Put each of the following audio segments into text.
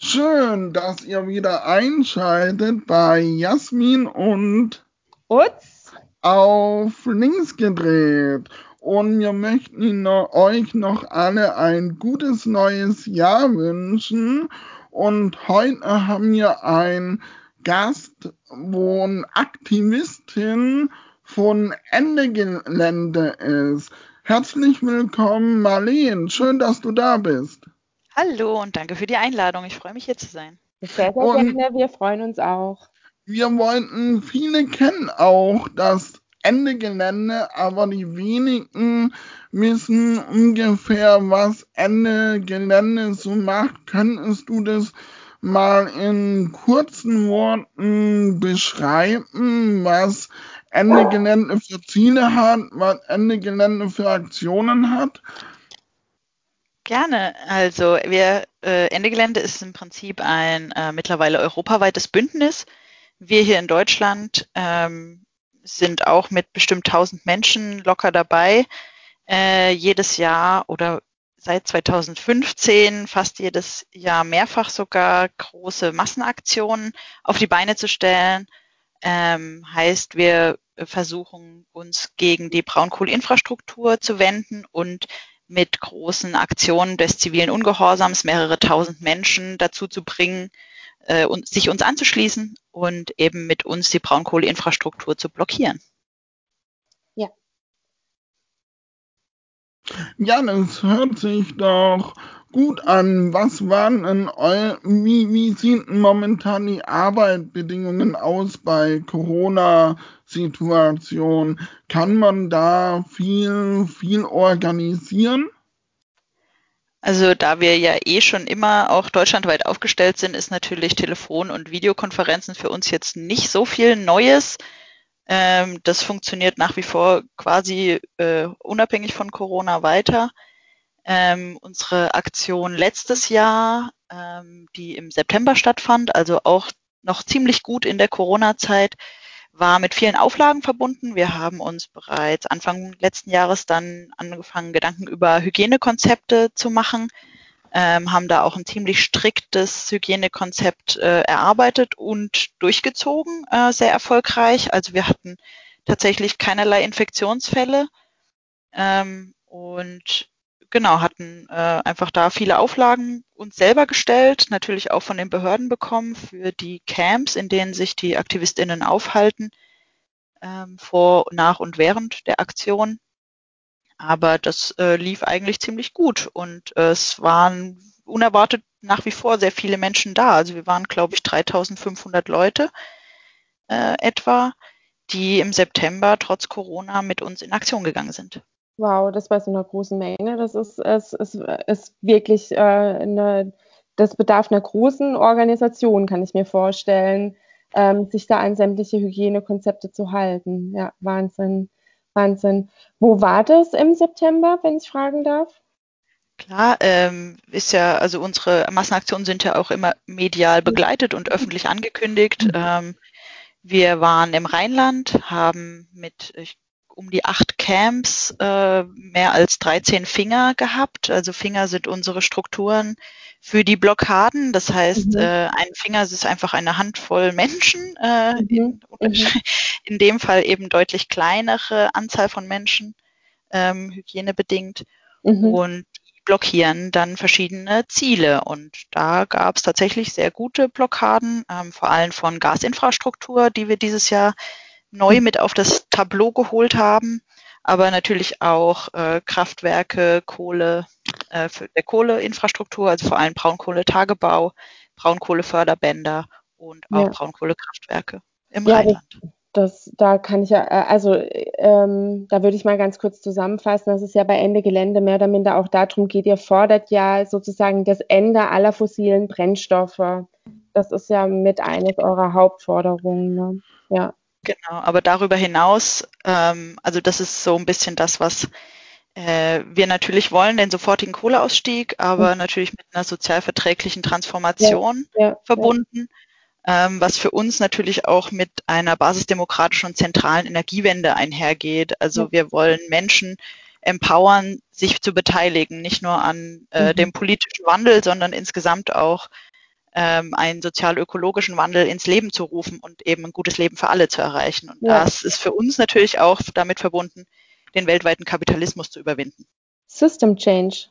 Schön, dass ihr wieder einschaltet bei Jasmin und Utz auf links gedreht. Und wir möchten euch noch alle ein gutes neues Jahr wünschen. Und heute haben wir einen Gast, wo eine Aktivistin von Ende Gelände ist. Herzlich willkommen, Marleen. Schön, dass du da bist. Hallo und danke für die Einladung. Ich freue mich hier zu sein. Sehr, sehr gerne. Wir freuen uns auch. Wir wollten, viele kennen auch das Ende Gelände, aber die wenigen wissen ungefähr, was Ende Gelände so macht. Könntest du das mal in kurzen Worten beschreiben, was Ende Gelände für Ziele hat, was Ende Gelände für Aktionen hat? Gerne. Also wir, äh, Ende Gelände ist im Prinzip ein äh, mittlerweile europaweites Bündnis. Wir hier in Deutschland ähm, sind auch mit bestimmt 1000 Menschen locker dabei. Äh, jedes Jahr oder seit 2015 fast jedes Jahr mehrfach sogar große Massenaktionen auf die Beine zu stellen. Ähm, heißt, wir versuchen uns gegen die Braunkohleinfrastruktur zu wenden und mit großen Aktionen des zivilen Ungehorsams mehrere tausend Menschen dazu zu bringen, äh, und, sich uns anzuschließen und eben mit uns die Braunkohleinfrastruktur zu blockieren. Ja. Ja, das hört sich doch gut an. Was waren denn eu wie, wie sieht momentan die Arbeitsbedingungen aus bei Corona-Situation? Kann man da viel, viel organisieren? Also da wir ja eh schon immer auch deutschlandweit aufgestellt sind, ist natürlich Telefon- und Videokonferenzen für uns jetzt nicht so viel Neues. Ähm, das funktioniert nach wie vor quasi äh, unabhängig von Corona weiter. Ähm, unsere Aktion letztes Jahr, ähm, die im September stattfand, also auch noch ziemlich gut in der Corona-Zeit, war mit vielen Auflagen verbunden. Wir haben uns bereits Anfang letzten Jahres dann angefangen, Gedanken über Hygienekonzepte zu machen, ähm, haben da auch ein ziemlich striktes Hygienekonzept äh, erarbeitet und durchgezogen, äh, sehr erfolgreich. Also wir hatten tatsächlich keinerlei Infektionsfälle ähm, und genau, hatten äh, einfach da viele Auflagen uns selber gestellt, natürlich auch von den Behörden bekommen für die Camps, in denen sich die AktivistInnen aufhalten, ähm, vor, nach und während der Aktion. Aber das äh, lief eigentlich ziemlich gut und äh, es waren unerwartet nach wie vor sehr viele Menschen da. Also wir waren, glaube ich, 3500 Leute äh, etwa, die im September trotz Corona mit uns in Aktion gegangen sind. Wow, das bei so einer großen Menge, das ist, ist, ist, ist wirklich äh, eine, das bedarf einer großen Organisation, kann ich mir vorstellen, ähm, sich da an sämtliche Hygienekonzepte zu halten. Ja, Wahnsinn, Wahnsinn. Wo war das im September, wenn ich fragen darf? Klar, ähm, ist ja, also unsere Massenaktionen sind ja auch immer medial begleitet und öffentlich angekündigt. Mhm. Ähm, wir waren im Rheinland, haben mit, ich um die acht Camps äh, mehr als 13 Finger gehabt. Also Finger sind unsere Strukturen für die Blockaden. Das heißt, mhm. äh, ein Finger ist einfach eine Handvoll Menschen, äh, mhm. in, mhm. in, dem Fall eben deutlich kleinere Anzahl von Menschen, ähm, hygienebedingt. Mhm. Und blockieren dann verschiedene Ziele. Und da gab es tatsächlich sehr gute Blockaden, ähm, vor allem von Gasinfrastruktur, die wir dieses Jahr neu mit auf das Tableau geholt haben, aber natürlich auch äh, Kraftwerke, Kohle, äh, für der Kohleinfrastruktur, also vor allem Braunkohletagebau, Braunkohleförderbänder und auch ja. Braunkohlekraftwerke im ja, Rheinland. Das, da kann ich ja, äh, also ähm, da würde ich mal ganz kurz zusammenfassen, dass es ja bei Ende Gelände mehr oder minder auch darum geht, ihr fordert ja sozusagen das Ende aller fossilen Brennstoffe. Das ist ja mit eines eurer Hauptforderungen. Ne? Ja. Genau, aber darüber hinaus, ähm, also das ist so ein bisschen das, was äh, wir natürlich wollen, den sofortigen Kohleausstieg, aber mhm. natürlich mit einer sozialverträglichen Transformation ja, ja, verbunden, ja. Ähm, was für uns natürlich auch mit einer basisdemokratischen und zentralen Energiewende einhergeht. Also wir wollen Menschen empowern, sich zu beteiligen, nicht nur an äh, mhm. dem politischen Wandel, sondern insgesamt auch ähm, einen sozial-ökologischen Wandel ins Leben zu rufen und eben ein gutes Leben für alle zu erreichen. Und Ja. das ist für uns natürlich auch damit verbunden, den weltweiten Kapitalismus zu überwinden. System Change.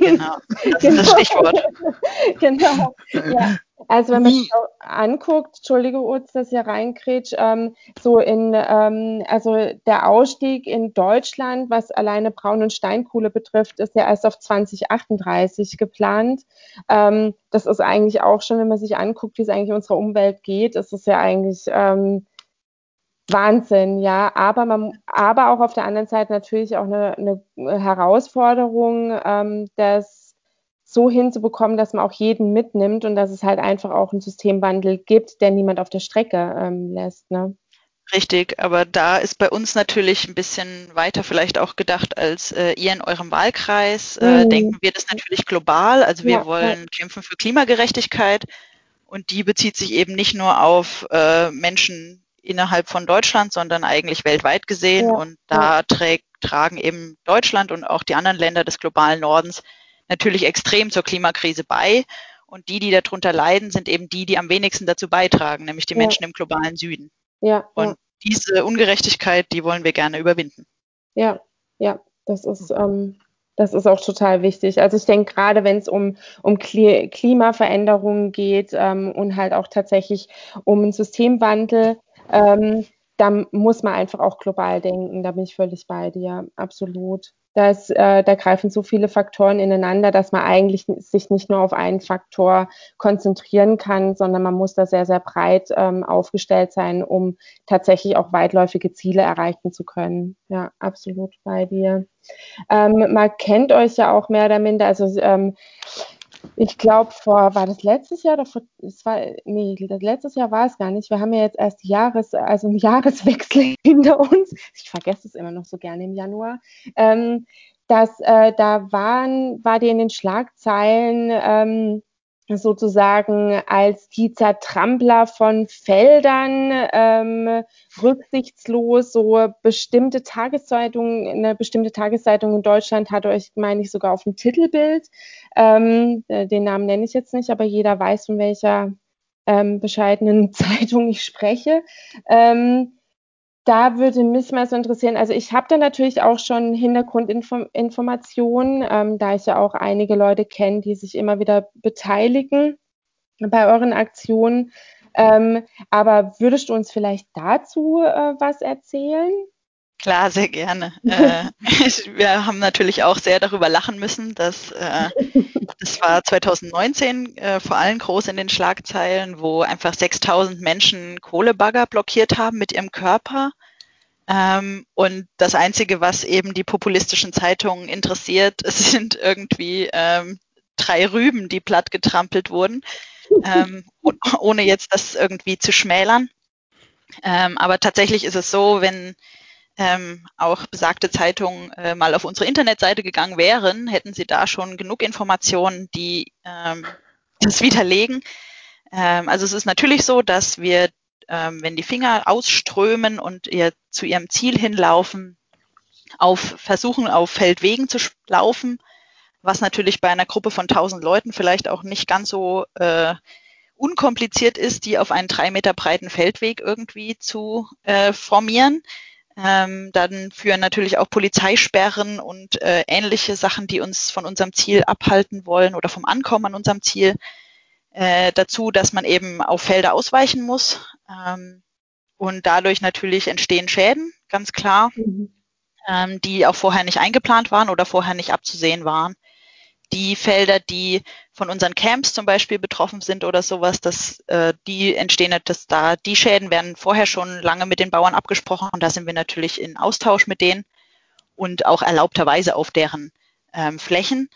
Genau, das ist das Stichwort. genau. Ja. Also wenn man sich anguckt, Entschuldige Utz, dass ich hier reinkrätsch, ähm, so in, ähm, also der Ausstieg in Deutschland, was alleine Braun- und Steinkohle betrifft, ist ja erst auf 2038 geplant. Ähm, das ist eigentlich auch schon, wenn man sich anguckt, wie es eigentlich unserer Umwelt geht, ist es ja eigentlich ähm, Wahnsinn, ja. Aber man, aber auch auf der anderen Seite natürlich auch eine, eine Herausforderung, ähm, das so hinzubekommen, dass man auch jeden mitnimmt und dass es halt einfach auch einen Systemwandel gibt, der niemand auf der Strecke ähm, lässt. Ne? Richtig, aber da ist bei uns natürlich ein bisschen weiter vielleicht auch gedacht als äh, ihr in eurem Wahlkreis. Äh, Mhm. denken wir das natürlich global. Also wir Ja, wollen kämpfen für Klimagerechtigkeit und die bezieht sich eben nicht nur auf äh, Menschen innerhalb von Deutschland, sondern eigentlich weltweit gesehen. Ja, und da trägt, tragen eben Deutschland und auch die anderen Länder des globalen Nordens natürlich extrem zur Klimakrise bei. Und die, die darunter leiden, sind eben die, die am wenigsten dazu beitragen, nämlich die Ja. Menschen im globalen Süden. Ja, Und ja, diese Ungerechtigkeit, die wollen wir gerne überwinden. ja, ja, das ist, ähm, das ist auch total wichtig. Also ich denke, gerade wenn es um, um Kli Klimaveränderungen geht ähm, und halt auch tatsächlich um einen Systemwandel, ähm, da muss man einfach auch global denken. Da bin ich völlig bei dir, absolut. Da, äh, da greifen so viele Faktoren ineinander, dass man eigentlich sich nicht nur auf einen Faktor konzentrieren kann, sondern man muss da sehr, sehr breit ähm, aufgestellt sein, um tatsächlich auch weitläufige Ziele erreichen zu können. Ja, absolut bei dir. Ähm, man kennt euch ja auch mehr oder minder, also ähm, ich glaube, vor, war das letztes Jahr oder es war, nee, das letztes Jahr war es gar nicht. Wir haben ja jetzt erst Jahres, also einen Jahreswechsel hinter uns. Ich vergesse es immer noch so gerne im Januar. Ähm, dass äh, da waren, war dir in den Schlagzeilen ähm, sozusagen als die Zertrampler von Feldern ähm, rücksichtslos so bestimmte Tageszeitungen, eine bestimmte Tageszeitung in Deutschland hatte euch, meine ich, sogar auf dem Titelbild. Ähm, äh, den Namen nenne ich jetzt nicht, aber jeder weiß, von welcher ähm, bescheidenen Zeitung ich spreche. Ähm, da würde mich mal so interessieren, also ich habe da natürlich auch schon Hintergrundinformationen, ähm, da ich ja auch einige Leute kenne, die sich immer wieder beteiligen bei euren Aktionen. Ähm, aber würdest du uns vielleicht dazu äh, was erzählen? Klar, sehr gerne. äh, wir haben natürlich auch sehr darüber lachen müssen, dass äh, das war 2019 äh, vor allem groß in den Schlagzeilen, wo einfach 6000 Menschen Kohlebagger blockiert haben mit ihrem Körper. Ähm, und das Einzige, was eben die populistischen Zeitungen interessiert, sind irgendwie ähm, drei Rüben, die platt getrampelt wurden, ähm, ohne jetzt das irgendwie zu schmälern. Ähm, aber tatsächlich ist es so, wenn ähm, auch besagte Zeitungen äh, mal auf unsere Internetseite gegangen wären, hätten sie da schon genug Informationen, die ähm, das widerlegen. Ähm, also es ist natürlich so, dass wir, ähm, wenn die Finger ausströmen und ihr zu ihrem Ziel hinlaufen, auf versuchen auf Feldwegen zu laufen, was natürlich bei einer Gruppe von 1000 Leuten vielleicht auch nicht ganz so äh, unkompliziert ist, die auf einen drei Meter breiten Feldweg irgendwie zu äh, formieren. Ähm, dann führen natürlich auch Polizeisperren und äh, ähnliche Sachen, die uns von unserem Ziel abhalten wollen oder vom Ankommen an unserem Ziel äh, dazu, dass man eben auf Felder ausweichen muss. Ähm, und dadurch natürlich entstehen Schäden, ganz klar, Mhm. ähm, die auch vorher nicht eingeplant waren oder vorher nicht abzusehen waren. Die Felder, die von unseren Camps zum Beispiel betroffen sind oder sowas, dass äh, die entstehen, dass da die Schäden werden vorher schon lange mit den Bauern abgesprochen und da sind wir natürlich in Austausch mit denen und auch erlaubterweise auf deren ähm, Flächen.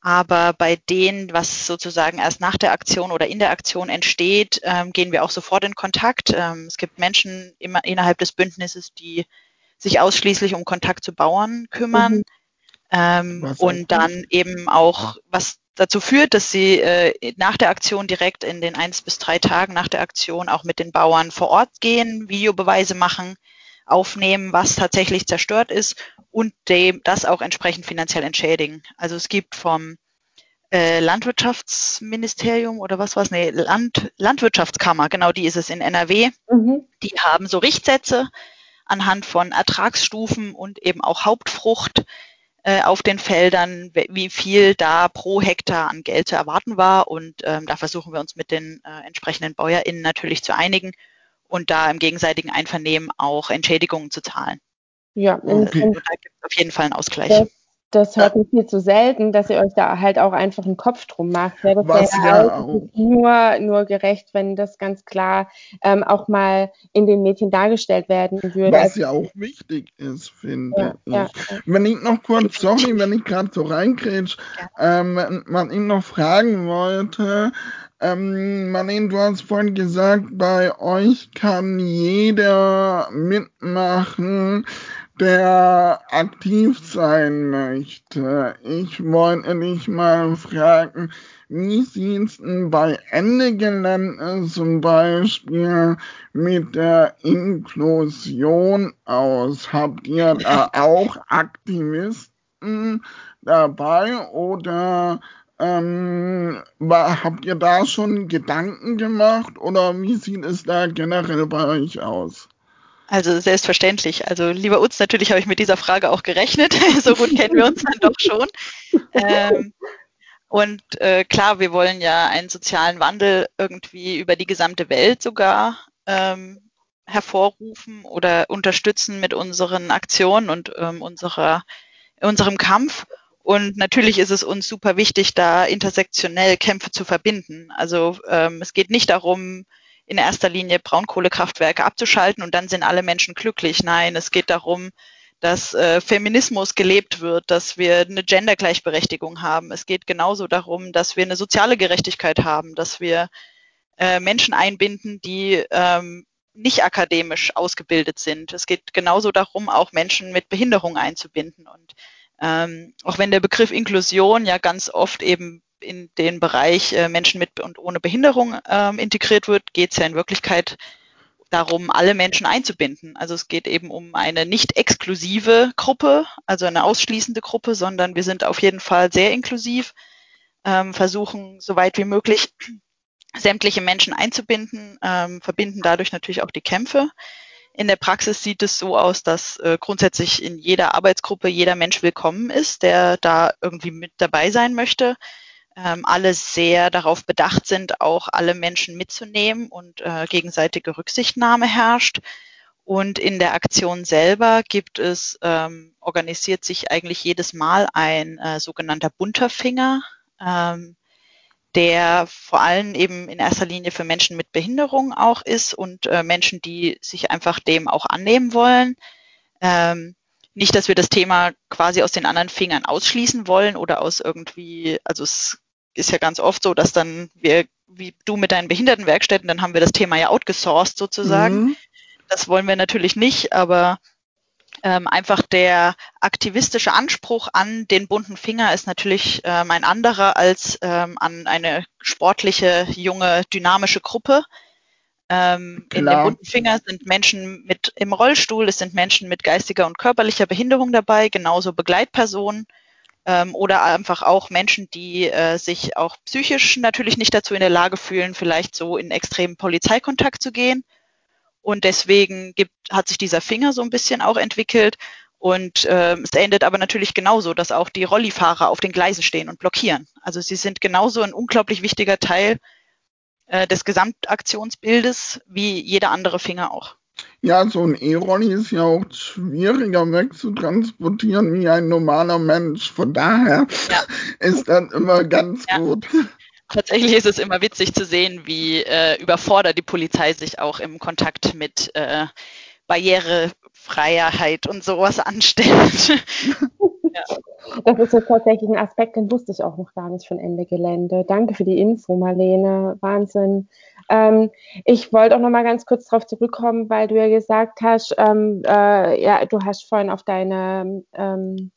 Aber bei denen, was sozusagen erst nach der Aktion oder in der Aktion entsteht, ähm, gehen wir auch sofort in Kontakt. Ähm, es gibt Menschen immer innerhalb des Bündnisses, die sich ausschließlich um Kontakt zu Bauern kümmern. Mhm. Ähm, und dann eben auch, was dazu führt, dass sie äh, nach der Aktion direkt in den eins bis drei Tagen nach der Aktion auch mit den Bauern vor Ort gehen, Videobeweise machen, aufnehmen, was tatsächlich zerstört ist und dem das auch entsprechend finanziell entschädigen. Also es gibt vom äh, Landwirtschaftsministerium oder was war's? Nee, Land, Landwirtschaftskammer, genau die ist es in NRW. Mhm. Die haben so Richtsätze anhand von Ertragsstufen und eben auch Hauptfrucht äh, auf den Feldern, wie viel da pro Hektar an Geld zu erwarten war. Und ähm, da versuchen wir uns mit den äh, entsprechenden BäuerInnen natürlich zu einigen und da im gegenseitigen Einvernehmen auch Entschädigungen zu zahlen. Ja, okay. also, da gibt es auf jeden Fall einen Ausgleich. Das das hört man viel zu selten, dass ihr euch da halt auch einfach einen Kopf drum macht. Ja, das Was wäre ja halt nur, nur gerecht, wenn das ganz klar ähm, auch mal in den Mädchen dargestellt werden würde. Was ja auch wichtig ist, finde ja, ich. Ja, wenn ich noch kurz, sorry, wenn ich gerade so reinkrätsch, ähm, man ihn noch fragen wollte, ähm, Marlene, du hast vorhin gesagt, bei euch kann jeder mitmachen der aktiv sein möchte. Ich wollte dich mal fragen, wie sieht's denn bei Ende Gelände zum Beispiel mit der Inklusion aus? Habt ihr da auch Aktivisten dabei oder ähm, habt ihr da schon Gedanken gemacht oder wie sieht es da generell bei euch aus? Also selbstverständlich. Also lieber Utz, natürlich habe ich mit dieser Frage auch gerechnet. so gut kennen wir uns dann doch schon. Ähm, und äh, klar, wir wollen ja einen sozialen Wandel irgendwie über die gesamte Welt sogar ähm, hervorrufen oder unterstützen mit unseren Aktionen und ähm, unserer, unserem Kampf. Und natürlich ist es uns super wichtig, da intersektionell Kämpfe zu verbinden. Also ähm, es geht nicht darum, in erster Linie Braunkohlekraftwerke abzuschalten und dann sind alle Menschen glücklich. Nein, es geht darum, dass äh, Feminismus gelebt wird, dass wir eine Gendergleichberechtigung haben. Es geht genauso darum, dass wir eine soziale Gerechtigkeit haben, dass wir äh, Menschen einbinden, die ähm, nicht akademisch ausgebildet sind. Es geht genauso darum, auch Menschen mit Behinderung einzubinden. Und ähm, auch wenn der Begriff Inklusion ja ganz oft eben in den Bereich äh, Menschen mit und ohne Behinderung ähm, integriert wird, geht es ja in Wirklichkeit darum, alle Menschen einzubinden. Also es geht eben um eine nicht exklusive Gruppe, also eine ausschließende Gruppe, sondern wir sind auf jeden Fall sehr inklusiv, ähm, versuchen so weit wie möglich sämtliche Menschen einzubinden, ähm, verbinden dadurch natürlich auch die Kämpfe. In der Praxis sieht es so aus, dass äh, grundsätzlich in jeder Arbeitsgruppe jeder Mensch willkommen ist, der da irgendwie mit dabei sein möchte ähm, alle sehr darauf bedacht sind, auch alle Menschen mitzunehmen und äh, gegenseitige Rücksichtnahme herrscht. Und in der Aktion selber gibt es, ähm, organisiert sich eigentlich jedes Mal ein äh, sogenannter bunter Finger, ähm, der vor allem eben in erster Linie für Menschen mit Behinderung auch ist und äh, Menschen, die sich einfach dem auch annehmen wollen. Ähm, nicht, dass wir das Thema quasi aus den anderen Fingern ausschließen wollen oder aus irgendwie, also es ist ja ganz oft so, dass dann wir, wie du mit deinen Behindertenwerkstätten, dann haben wir das Thema ja outgesourced sozusagen. Mhm. Das wollen wir natürlich nicht, aber ähm, einfach der aktivistische Anspruch an den bunten Finger ist natürlich ähm, ein anderer als ähm, an eine sportliche, junge, dynamische Gruppe. Ähm, in dem bunten Finger sind Menschen mit im Rollstuhl, es sind Menschen mit geistiger und körperlicher Behinderung dabei, genauso Begleitpersonen ähm, oder einfach auch Menschen, die äh, sich auch psychisch natürlich nicht dazu in der Lage fühlen, vielleicht so in extremen Polizeikontakt zu gehen. Und deswegen gibt, hat sich dieser Finger so ein bisschen auch entwickelt. Und äh, es endet aber natürlich genauso, dass auch die Rollifahrer auf den Gleisen stehen und blockieren. Also sie sind genauso ein unglaublich wichtiger Teil äh, des Gesamtaktionsbildes wie jeder andere Finger auch. Ja, so ein E-Rolli ist ja auch schwieriger wegzutransportieren wie ein normaler Mensch. Von daher ja. ist das immer ganz ja. gut. Tatsächlich ist es immer witzig zu sehen, wie äh, überfordert die Polizei sich auch im Kontakt mit äh, Barrierefreiheit und sowas anstellt. ja. Das ist jetzt tatsächlich ein Aspekt, den wusste ich auch noch gar nicht von Ende Gelände. Danke für die Info, Marlene. Wahnsinn. Ähm, ich wollte auch noch mal ganz kurz darauf zurückkommen, weil du ja gesagt hast, ähm, äh, ja, du hast vorhin auf deine ähm,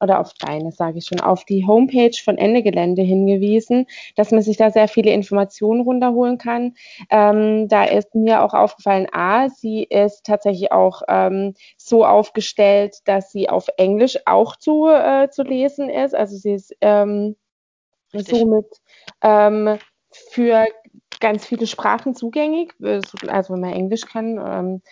oder auf deine, sage ich schon, auf die Homepage von Ende Gelände hingewiesen, dass man sich da sehr viele Informationen runterholen kann. Ähm, da ist mir auch aufgefallen, a, sie ist tatsächlich auch ähm, so aufgestellt, dass sie auf Englisch auch zu, äh, zu lesen ist. Also sie ist ähm, somit ähm, für ganz viele Sprachen zugänglich, also wenn man Englisch kann. Ähm,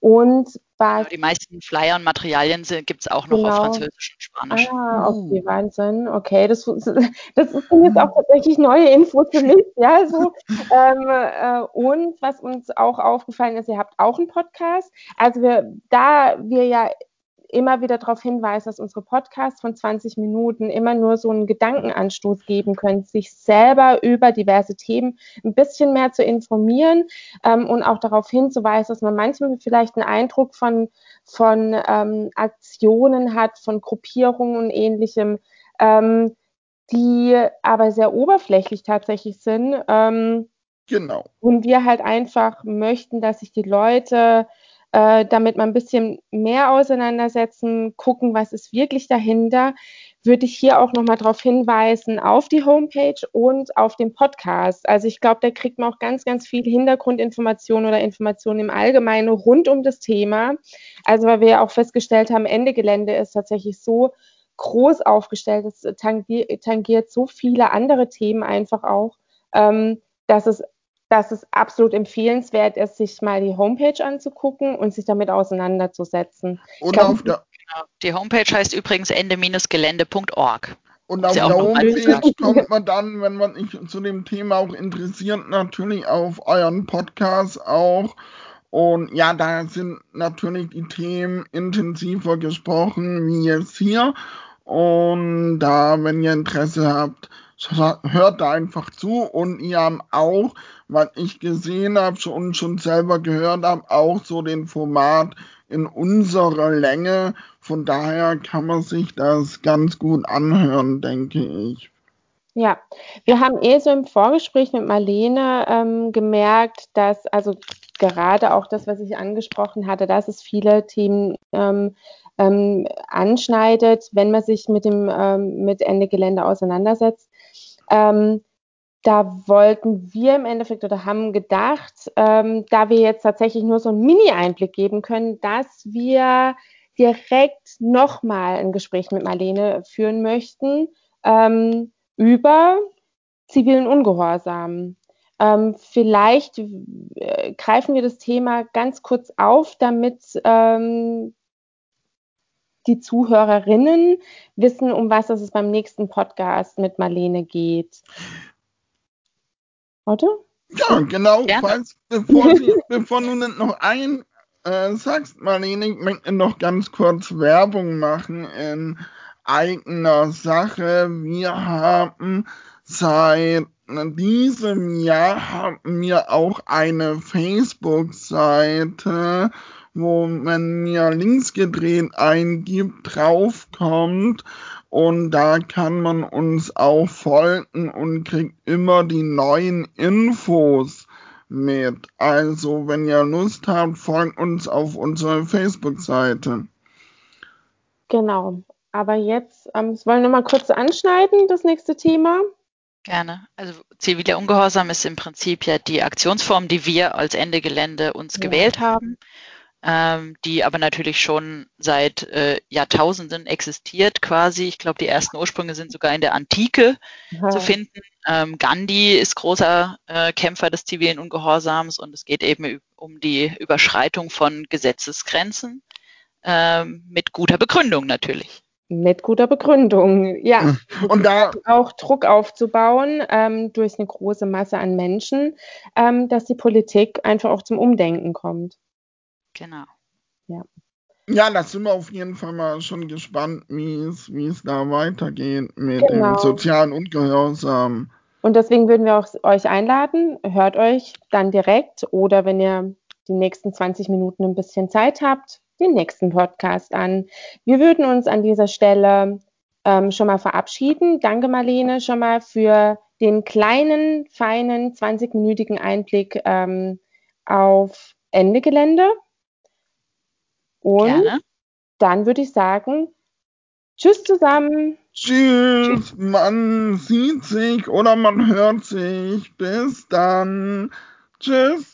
und was, die meisten Flyer und Materialien gibt es auch noch genau. auf Französisch und Spanisch. Ah, okay, uh. Wahnsinn. Okay, das, das sind jetzt auch tatsächlich neue Infos für mich. Ja, so. ähm, äh, und was uns auch aufgefallen ist, ihr habt auch einen Podcast. Also wir, da wir ja immer wieder darauf hinweisen, dass unsere Podcasts von 20 Minuten immer nur so einen Gedankenanstoß geben können, sich selber über diverse Themen ein bisschen mehr zu informieren ähm, und auch darauf hinzuweisen, dass man manchmal vielleicht einen Eindruck von, von ähm, Aktionen hat, von Gruppierungen und ähnlichem, ähm, die aber sehr oberflächlich tatsächlich sind. Ähm, genau. Und wir halt einfach möchten, dass sich die Leute äh, damit man ein bisschen mehr auseinandersetzen, gucken, was ist wirklich dahinter, würde ich hier auch nochmal darauf hinweisen, auf die Homepage und auf den Podcast. Also ich glaube, da kriegt man auch ganz, ganz viel Hintergrundinformationen oder Informationen im Allgemeinen rund um das Thema. Also weil wir ja auch festgestellt haben, Ende Gelände ist tatsächlich so groß aufgestellt, es tangiert, so viele andere Themen einfach auch, ähm, dass es dass es absolut empfehlenswert ist, sich mal die Homepage anzugucken und sich damit auseinanderzusetzen. Und glaub, auf der die Homepage heißt übrigens ende-gelände.org. Und auf der Homepage kommt man dann, wenn man sich zu dem Thema auch interessiert, natürlich auf euren Podcast auch. Und ja, da sind natürlich die Themen intensiver gesprochen wie jetzt hier. Und da, wenn ihr Interesse habt, hört da einfach zu und ihr habt auch was ich gesehen habe und schon selber gehört habe, auch so den Format in unserer Länge. Von daher kann man sich das ganz gut anhören, denke ich. Ja, wir haben eh so im Vorgespräch mit Marlene ähm, gemerkt, dass also gerade auch das, was ich angesprochen hatte, dass es viele Themen ähm, ähm, anschneidet, wenn man sich mit dem ähm, mit Ende Gelände auseinandersetzt. Ähm, da wollten wir im Endeffekt oder haben gedacht, ähm, da wir jetzt tatsächlich nur so einen Mini-Einblick geben können, dass wir direkt nochmal ein Gespräch mit Marlene führen möchten ähm, über zivilen Ungehorsam. Ähm, vielleicht äh, greifen wir das Thema ganz kurz auf, damit ähm, die Zuhörerinnen wissen, um was es beim nächsten Podcast mit Marlene geht. Warte. Ja, genau. Falls, bevor, Sie, bevor du noch ein äh, sagst, Marlene, ich möchte noch ganz kurz Werbung machen in eigener Sache. Wir haben seit diesem Jahr haben wir auch eine Facebook-Seite, wo man mir links gedreht eingibt, draufkommt und da kann man uns auch folgen und kriegt immer die neuen Infos mit. Also, wenn ihr Lust habt, folgt uns auf unserer Facebook-Seite. Genau. Aber jetzt ähm, wollen wir mal kurz anschneiden, das nächste Thema. Gerne. Also ziviler Ungehorsam ist im Prinzip ja die Aktionsform, die wir als Ende Gelände uns ja. gewählt haben ähm, die aber natürlich schon seit äh, Jahrtausenden existiert quasi. Ich glaube, die ersten Ursprünge sind sogar in der Antike ja. zu finden. Ähm, Gandhi ist großer äh, Kämpfer des zivilen Ungehorsams und es geht eben um die Überschreitung von Gesetzesgrenzen ähm, mit guter Begründung natürlich. Mit guter Begründung, ja. Und da auch Druck aufzubauen ähm, durch eine große Masse an Menschen, ähm, dass die Politik einfach auch zum Umdenken kommt. Genau. Ja. Ja, da sind wir auf jeden Fall mal schon gespannt, wie es, wie es da weitergeht mit genau. dem sozialen Ungehorsam. Und deswegen würden wir auch euch einladen, hört euch dann direkt oder wenn ihr die nächsten 20 Minuten ein bisschen Zeit habt, den nächsten Podcast an. Wir würden uns an dieser Stelle ähm, schon mal verabschieden. Danke, Marlene, schon mal für den kleinen, feinen, 20-minütigen Einblick ähm, auf Ende Gelände. Und Gerne. dann würde ich sagen, tschüss zusammen. Tschüss, tschüss, man sieht sich oder man hört sich. Bis dann. Tschüss.